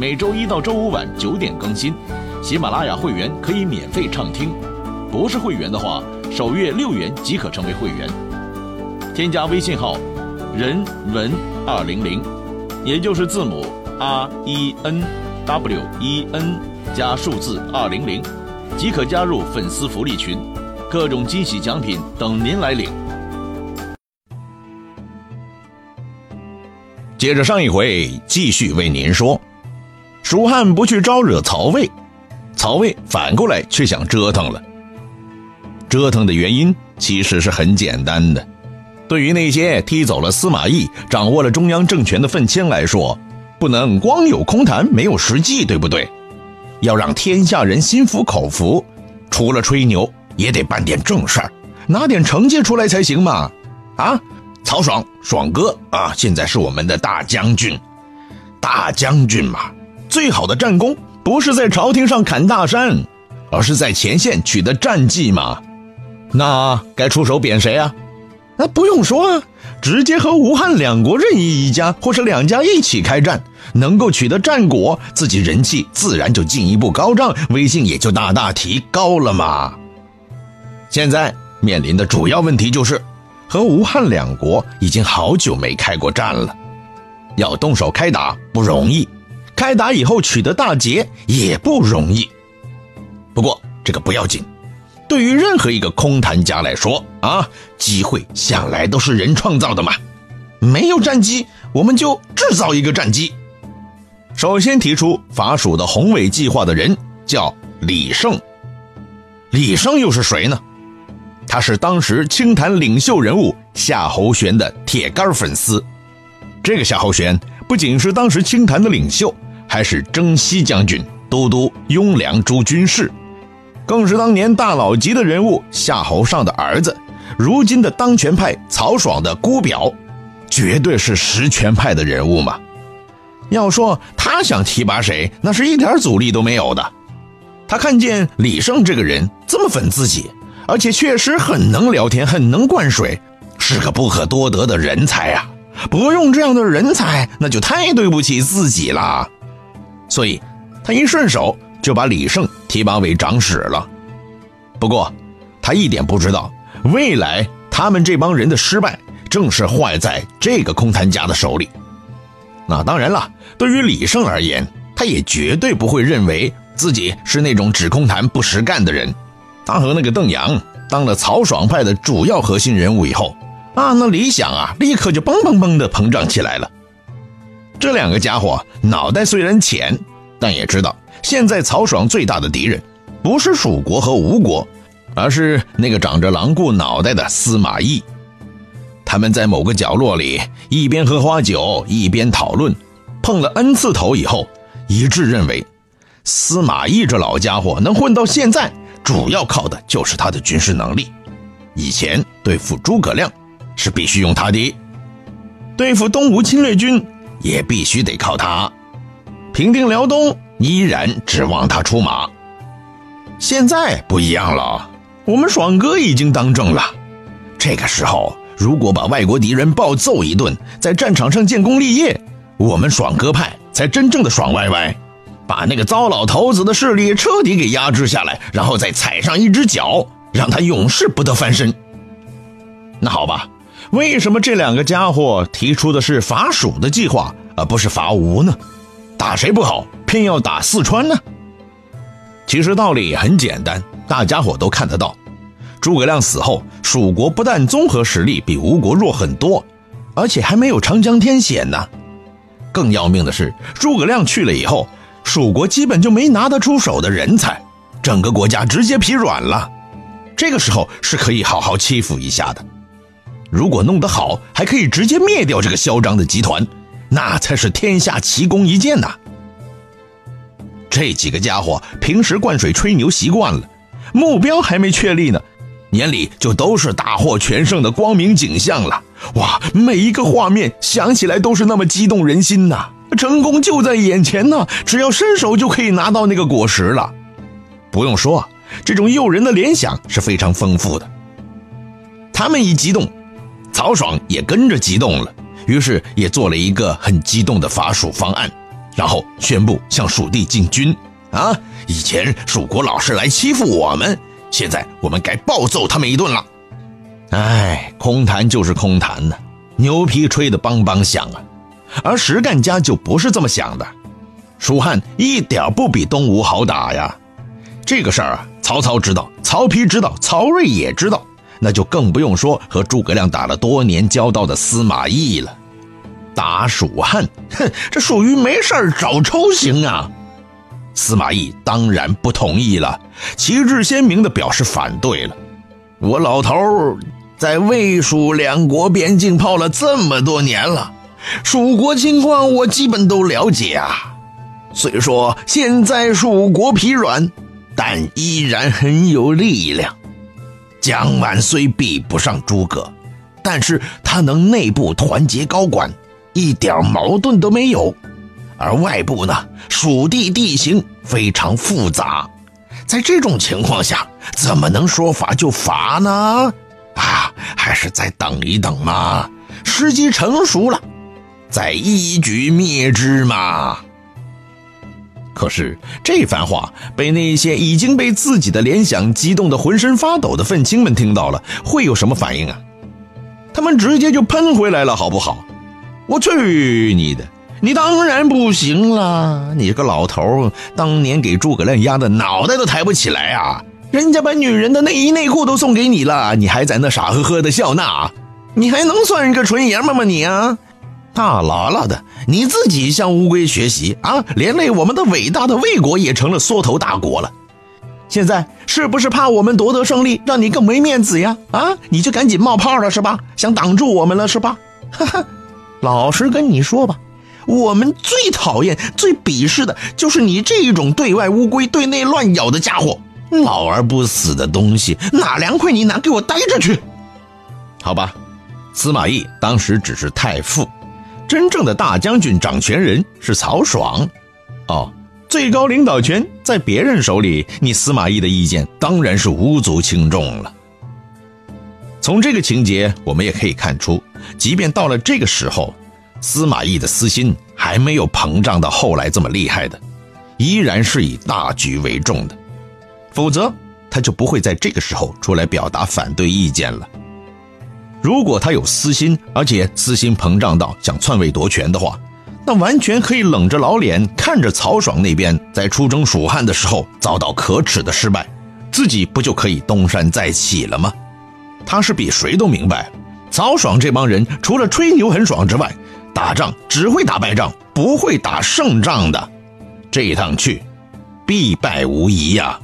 每周一到周五晚九点更新，喜马拉雅会员可以免费畅听，不是会员的话，首月六元即可成为会员。添加微信号“人文二零零”，也就是字母 R E N W E N 加数字二零零，即可加入粉丝福利群，各种惊喜奖品等您来领。接着上一回，继续为您说。蜀汉不去招惹曹魏，曹魏反过来却想折腾了。折腾的原因其实是很简单的，对于那些踢走了司马懿、掌握了中央政权的愤青来说，不能光有空谈没有实际，对不对？要让天下人心服口服，除了吹牛，也得办点正事儿，拿点成绩出来才行嘛！啊，曹爽，爽哥啊，现在是我们的大将军，大将军嘛。最好的战功不是在朝廷上砍大山，而是在前线取得战绩嘛。那该出手贬谁啊？那不用说啊，直接和吴汉两国任意一家或是两家一起开战，能够取得战果，自己人气自然就进一步高涨，威信也就大大提高了嘛。现在面临的主要问题就是，和吴汉两国已经好久没开过战了，要动手开打不容易。开打以后取得大捷也不容易，不过这个不要紧。对于任何一个空谈家来说啊，机会向来都是人创造的嘛。没有战机，我们就制造一个战机。首先提出伐蜀的宏伟计划的人叫李胜。李胜又是谁呢？他是当时清谈领袖人物夏侯玄的铁杆粉丝。这个夏侯玄不仅是当时清谈的领袖。还是征西将军、都督雍凉诸军事，更是当年大佬级的人物夏侯尚的儿子，如今的当权派曹爽的姑表，绝对是实权派的人物嘛。要说他想提拔谁，那是一点阻力都没有的。他看见李胜这个人这么粉自己，而且确实很能聊天，很能灌水，是个不可多得的人才啊！不用这样的人才，那就太对不起自己了。所以，他一顺手就把李胜提拔为长史了。不过，他一点不知道，未来他们这帮人的失败，正是坏在这个空谈家的手里。那当然了，对于李胜而言，他也绝对不会认为自己是那种只空谈不实干的人。他和那个邓阳当了曹爽派的主要核心人物以后，啊，那理想啊，立刻就嘣嘣嘣的膨胀起来了。这两个家伙脑袋虽然浅，但也知道现在曹爽最大的敌人不是蜀国和吴国，而是那个长着狼顾脑袋的司马懿。他们在某个角落里一边喝花酒一边讨论，碰了 n 次头以后，一致认为司马懿这老家伙能混到现在，主要靠的就是他的军事能力。以前对付诸葛亮是必须用他的，对付东吴侵略军。也必须得靠他，平定辽东依然指望他出马。现在不一样了，我们爽哥已经当政了。这个时候，如果把外国敌人暴揍一顿，在战场上建功立业，我们爽哥派才真正的爽歪歪，把那个糟老头子的势力彻底给压制下来，然后再踩上一只脚，让他永世不得翻身。那好吧。为什么这两个家伙提出的是伐蜀的计划，而不是伐吴呢？打谁不好，偏要打四川呢？其实道理很简单，大家伙都看得到。诸葛亮死后，蜀国不但综合实力比吴国弱很多，而且还没有长江天险呢。更要命的是，诸葛亮去了以后，蜀国基本就没拿得出手的人才，整个国家直接疲软了。这个时候是可以好好欺负一下的。如果弄得好，还可以直接灭掉这个嚣张的集团，那才是天下奇功一件呐！这几个家伙平时灌水吹牛习惯了，目标还没确立呢，眼里就都是大获全胜的光明景象了。哇，每一个画面想起来都是那么激动人心呐！成功就在眼前呢，只要伸手就可以拿到那个果实了。不用说，这种诱人的联想是非常丰富的。他们一激动，曹爽也跟着激动了，于是也做了一个很激动的伐蜀方案，然后宣布向蜀地进军。啊，以前蜀国老是来欺负我们，现在我们该暴揍他们一顿了。哎，空谈就是空谈呢，牛皮吹得梆梆响啊。而实干家就不是这么想的，蜀汉一点不比东吴好打呀。这个事儿啊，曹操知道，曹丕知道，曹睿也知道，那就更不用说和诸葛亮打了多年交道的司马懿了。打蜀汉，哼，这属于没事找抽型啊。司马懿当然不同意了，旗帜鲜明地表示反对了。我老头在魏蜀两国边境泡了这么多年了，蜀国情况我基本都了解啊。虽说现在蜀国疲软。但依然很有力量。姜万虽比不上诸葛，但是他能内部团结高管，一点矛盾都没有。而外部呢，蜀地地形非常复杂，在这种情况下，怎么能说伐就罚呢？啊，还是再等一等嘛，时机成熟了，再一举灭之嘛。可是这番话被那些已经被自己的联想激动得浑身发抖的愤青们听到了，会有什么反应啊？他们直接就喷回来了，好不好？我去你的！你当然不行了！你这个老头，当年给诸葛亮压的脑袋都抬不起来啊！人家把女人的内衣内裤都送给你了，你还在那傻呵呵的笑纳？你还能算一个纯爷们吗？你啊！大喇喇的，你自己向乌龟学习啊！连累我们的伟大的魏国也成了缩头大国了。现在是不是怕我们夺得胜利，让你更没面子呀？啊，你就赶紧冒泡了是吧？想挡住我们了是吧？哈哈，老实跟你说吧，我们最讨厌、最鄙视的就是你这种对外乌龟、对内乱咬的家伙，老而不死的东西，哪凉快你哪给我待着去！好吧，司马懿当时只是太傅。真正的大将军掌权人是曹爽，哦，最高领导权在别人手里，你司马懿的意见当然是无足轻重了。从这个情节，我们也可以看出，即便到了这个时候，司马懿的私心还没有膨胀到后来这么厉害的，依然是以大局为重的，否则他就不会在这个时候出来表达反对意见了。如果他有私心，而且私心膨胀到想篡位夺权的话，那完全可以冷着老脸看着曹爽那边在出征蜀汉的时候遭到可耻的失败，自己不就可以东山再起了吗？他是比谁都明白，曹爽这帮人除了吹牛很爽之外，打仗只会打败仗，不会打胜仗的。这一趟去，必败无疑呀。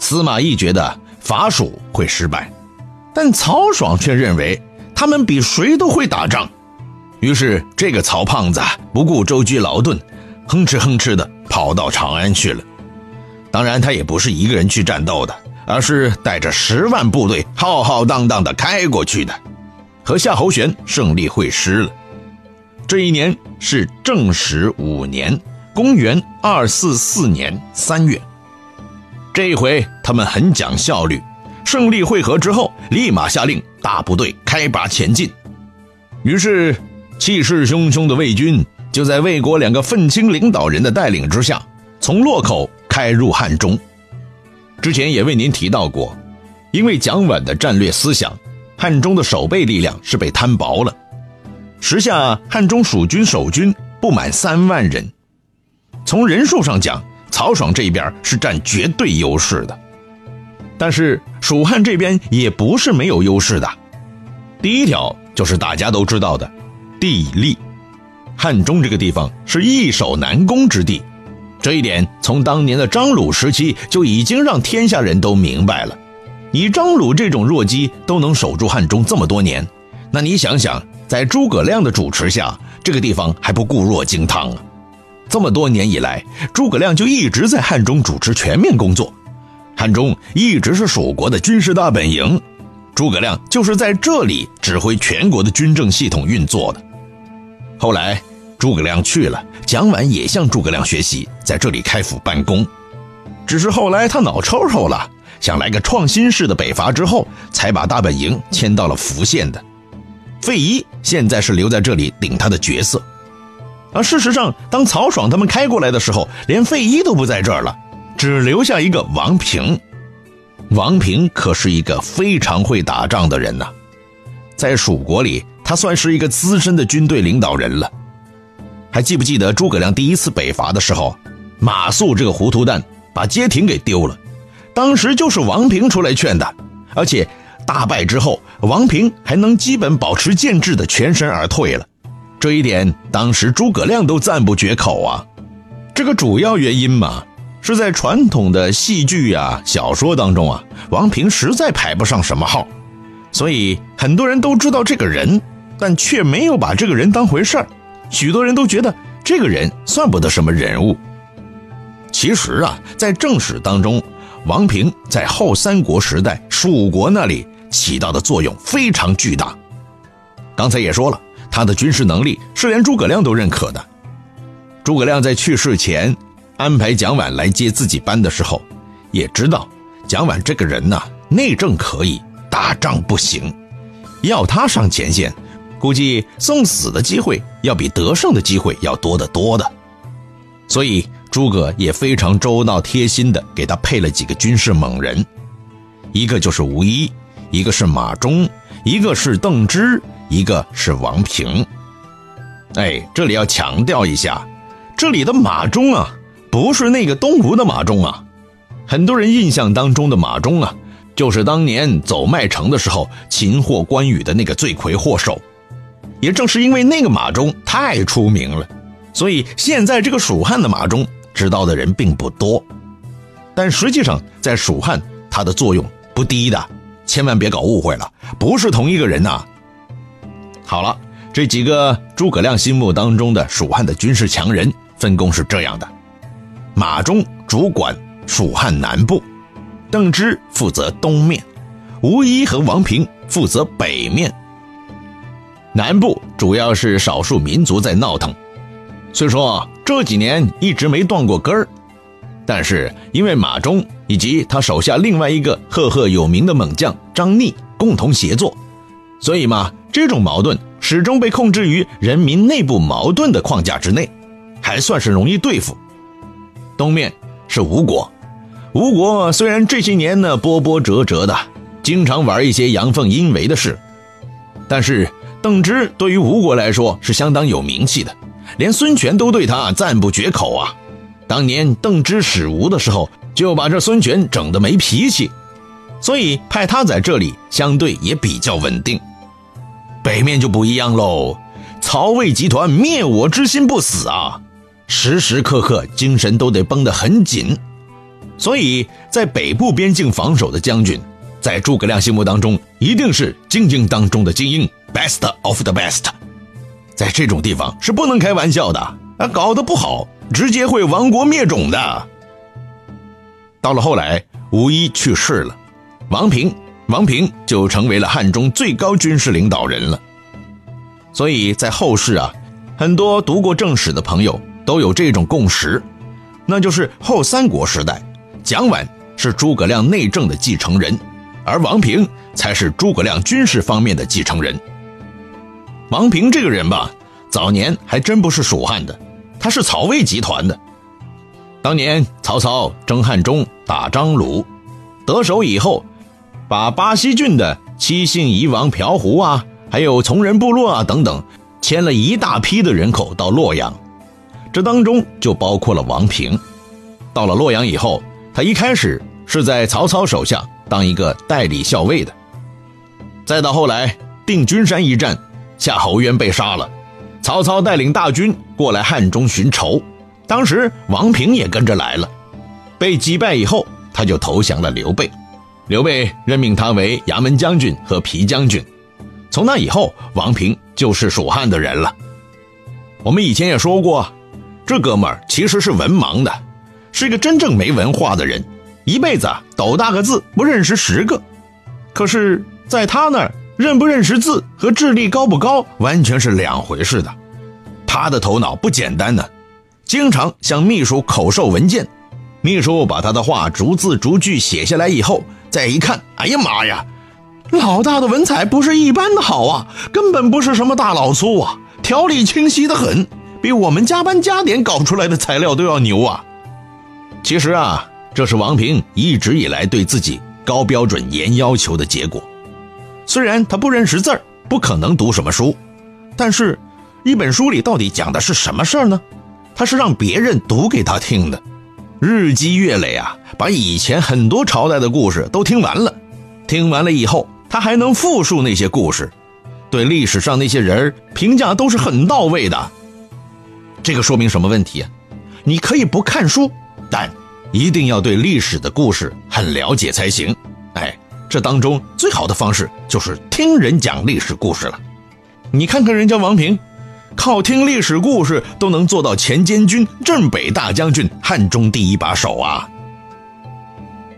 司马懿觉得。伐蜀会失败，但曹爽却认为他们比谁都会打仗。于是，这个曹胖子不顾舟车劳顿，哼哧哼哧的跑到长安去了。当然，他也不是一个人去战斗的，而是带着十万部队浩浩荡荡的开过去的，和夏侯玄胜利会师了。这一年是正始五年，公元二四四年三月。这一回他们很讲效率，胜利会合之后，立马下令大部队开拔前进。于是，气势汹汹的魏军就在魏国两个愤青领导人的带领之下，从洛口开入汉中。之前也为您提到过，因为蒋琬的战略思想，汉中的守备力量是被摊薄了。时下汉中蜀军守军不满三万人，从人数上讲。曹爽这边是占绝对优势的，但是蜀汉这边也不是没有优势的。第一条就是大家都知道的地利，汉中这个地方是易守难攻之地，这一点从当年的张鲁时期就已经让天下人都明白了。以张鲁这种弱鸡都能守住汉中这么多年，那你想想，在诸葛亮的主持下，这个地方还不固若金汤啊？这么多年以来，诸葛亮就一直在汉中主持全面工作。汉中一直是蜀国的军事大本营，诸葛亮就是在这里指挥全国的军政系统运作的。后来诸葛亮去了，蒋琬也向诸葛亮学习，在这里开府办公。只是后来他脑抽抽了，想来个创新式的北伐，之后才把大本营迁到了福县的。费祎现在是留在这里顶他的角色。而事实上，当曹爽他们开过来的时候，连费祎都不在这儿了，只留下一个王平。王平可是一个非常会打仗的人呐，在蜀国里，他算是一个资深的军队领导人了。还记不记得诸葛亮第一次北伐的时候，马谡这个糊涂蛋把街亭给丢了，当时就是王平出来劝的，而且大败之后，王平还能基本保持建制的全身而退了。这一点，当时诸葛亮都赞不绝口啊。这个主要原因嘛，是在传统的戏剧呀、小说当中啊，王平实在排不上什么号，所以很多人都知道这个人，但却没有把这个人当回事儿。许多人都觉得这个人算不得什么人物。其实啊，在正史当中，王平在后三国时代蜀国那里起到的作用非常巨大。刚才也说了。他的军事能力是连诸葛亮都认可的。诸葛亮在去世前安排蒋琬来接自己班的时候，也知道蒋琬这个人呐，内政可以，打仗不行。要他上前线，估计送死的机会要比得胜的机会要多得多的。所以诸葛也非常周到贴心的给他配了几个军事猛人，一个就是吴一，一个是马忠，一个是邓芝。一个是王平，哎，这里要强调一下，这里的马忠啊，不是那个东吴的马忠啊。很多人印象当中的马忠啊，就是当年走麦城的时候擒获关羽的那个罪魁祸首。也正是因为那个马忠太出名了，所以现在这个蜀汉的马忠知道的人并不多。但实际上，在蜀汉他的作用不低的，千万别搞误会了，不是同一个人呐。好了，这几个诸葛亮心目当中的蜀汉的军事强人分工是这样的：马忠主管蜀汉南部，邓芝负责东面，吴一和王平负责北面。南部主要是少数民族在闹腾，虽说这几年一直没断过根儿，但是因为马忠以及他手下另外一个赫赫有名的猛将张逆共同协作，所以嘛。这种矛盾始终被控制于人民内部矛盾的框架之内，还算是容易对付。东面是吴国，吴国虽然这些年呢波波折折的，经常玩一些阳奉阴违的事，但是邓芝对于吴国来说是相当有名气的，连孙权都对他赞不绝口啊。当年邓芝使吴的时候，就把这孙权整得没脾气，所以派他在这里相对也比较稳定。北面就不一样喽，曹魏集团灭我之心不死啊，时时刻刻精神都得绷得很紧，所以在北部边境防守的将军，在诸葛亮心目当中一定是精英当中的精英，best of the best，在这种地方是不能开玩笑的啊，搞得不好直接会亡国灭种的。到了后来，吴一去世了，王平。王平就成为了汉中最高军事领导人了，所以在后世啊，很多读过正史的朋友都有这种共识，那就是后三国时代，蒋琬是诸葛亮内政的继承人，而王平才是诸葛亮军事方面的继承人。王平这个人吧，早年还真不是蜀汉的，他是曹魏集团的。当年曹操征汉中打张鲁，得手以后。把巴西郡的七姓夷王朴胡啊，还有从人部落啊等等，迁了一大批的人口到洛阳，这当中就包括了王平。到了洛阳以后，他一开始是在曹操手下当一个代理校尉的，再到后来定军山一战，夏侯渊被杀了，曹操带领大军过来汉中寻仇，当时王平也跟着来了，被击败以后，他就投降了刘备。刘备任命他为衙门将军和皮将军，从那以后，王平就是蜀汉的人了。我们以前也说过，这哥们儿其实是文盲的，是一个真正没文化的人，一辈子啊斗大个字不认识十个。可是，在他那儿，认不认识字和智力高不高完全是两回事的。他的头脑不简单呢，经常向秘书口授文件，秘书把他的话逐字逐句写下来以后，再一看，哎呀妈呀，老大的文采不是一般的好啊，根本不是什么大老粗啊，条理清晰的很，比我们加班加点搞出来的材料都要牛啊。其实啊，这是王平一直以来对自己高标准严要求的结果。虽然他不认识字儿，不可能读什么书，但是。一本书里到底讲的是什么事儿呢？他是让别人读给他听的，日积月累啊，把以前很多朝代的故事都听完了。听完了以后，他还能复述那些故事，对历史上那些人评价都是很到位的。这个说明什么问题啊？你可以不看书，但一定要对历史的故事很了解才行。哎，这当中最好的方式就是听人讲历史故事了。你看看人家王平。靠听历史故事都能做到前监军、镇北大将军、汉中第一把手啊！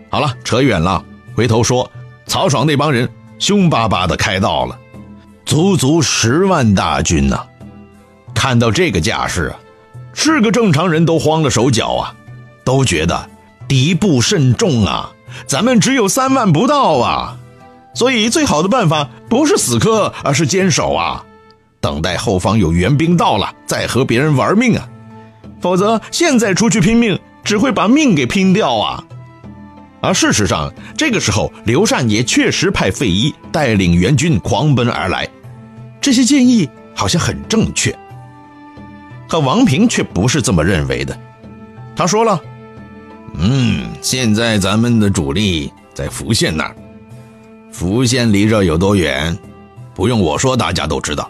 好了，扯远了，回头说，曹爽那帮人凶巴巴的开道了，足足十万大军呐！看到这个架势啊，是个正常人都慌了手脚啊，都觉得敌不甚重啊，咱们只有三万不到啊，所以最好的办法不是死磕，而是坚守啊！等待后方有援兵到了，再和别人玩命啊！否则现在出去拼命，只会把命给拼掉啊！而事实上，这个时候刘禅也确实派费祎带领援军狂奔而来，这些建议好像很正确。可王平却不是这么认为的。他说了：“嗯，现在咱们的主力在福县那儿，福县离这有多远？不用我说，大家都知道。”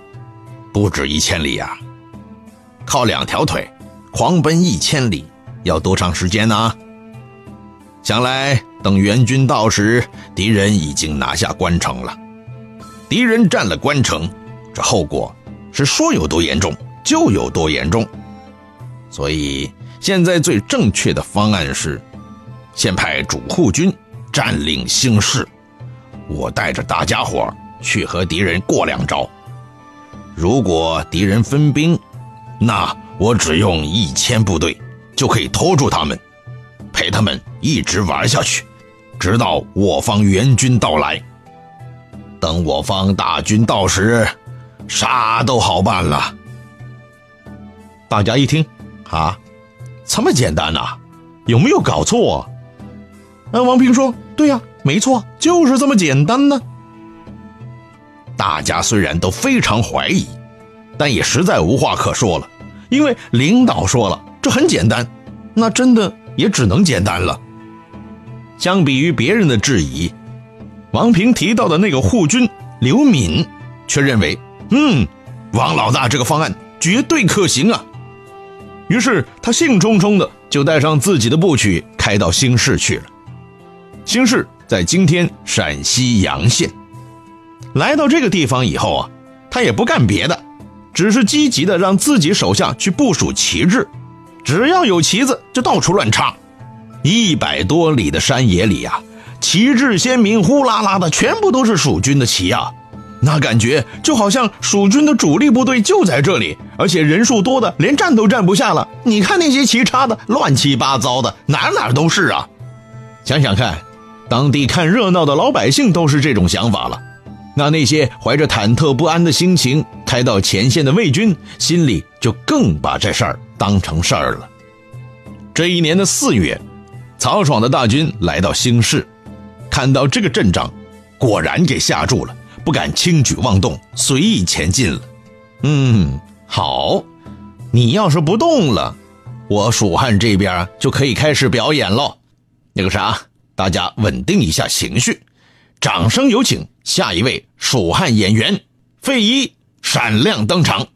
不止一千里呀！靠两条腿，狂奔一千里，要多长时间呢？想来等援军到时，敌人已经拿下关城了。敌人占了关城，这后果是说有多严重就有多严重。所以现在最正确的方案是，先派主护军占领兴市，我带着大家伙去和敌人过两招。如果敌人分兵，那我只用一千部队就可以拖住他们，陪他们一直玩下去，直到我方援军到来。等我方大军到时，啥都好办了。大家一听，啊，这么简单呐？有没有搞错？啊那王平说：“对呀，没错，就是这么简单呢。”大家虽然都非常怀疑，但也实在无话可说了，因为领导说了，这很简单，那真的也只能简单了。相比于别人的质疑，王平提到的那个护军刘敏，却认为，嗯，王老大这个方案绝对可行啊。于是他兴冲冲的就带上自己的部曲，开到兴市去了。兴市在今天陕西洋县。来到这个地方以后啊，他也不干别的，只是积极的让自己手下去部署旗帜，只要有旗子就到处乱插。一百多里的山野里啊，旗帜鲜明，呼啦啦的，全部都是蜀军的旗啊，那感觉就好像蜀军的主力部队就在这里，而且人数多的连站都站不下了。你看那些旗插的乱七八糟的，哪哪都是啊。想想看，当地看热闹的老百姓都是这种想法了。那那些怀着忐忑不安的心情开到前线的魏军，心里就更把这事儿当成事儿了。这一年的四月，曹爽的大军来到兴市，看到这个阵仗，果然给吓住了，不敢轻举妄动，随意前进了。嗯，好，你要是不动了，我蜀汉这边就可以开始表演喽。那个啥，大家稳定一下情绪。掌声有请下一位蜀汉演员费祎闪亮登场。